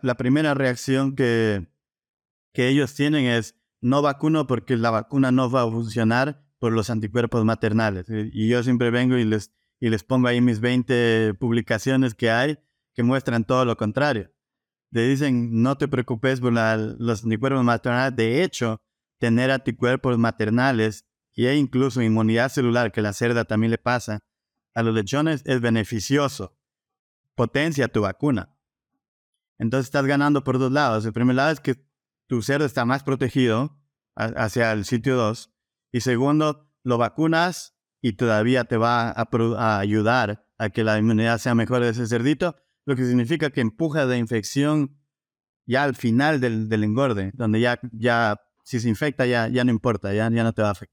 la primera reacción que, que ellos tienen es no vacuno porque la vacuna no va a funcionar por los anticuerpos maternales. Y yo siempre vengo y les, y les pongo ahí mis 20 publicaciones que hay que muestran todo lo contrario. Le dicen, no te preocupes por los anticuerpos maternales. De hecho, tener anticuerpos maternales y incluso inmunidad celular, que la cerda también le pasa, a los lechones es beneficioso. Potencia tu vacuna. Entonces estás ganando por dos lados. El primer lado es que tu cerdo está más protegido hacia el sitio 2. Y segundo, lo vacunas y todavía te va a, ayudar a que la inmunidad sea mejor de ese cerdito, lo que significa que empuja de infección ya al final del, engorde, donde ya, ya si se infecta ya, ya no importa, ya, ya no te va a afectar.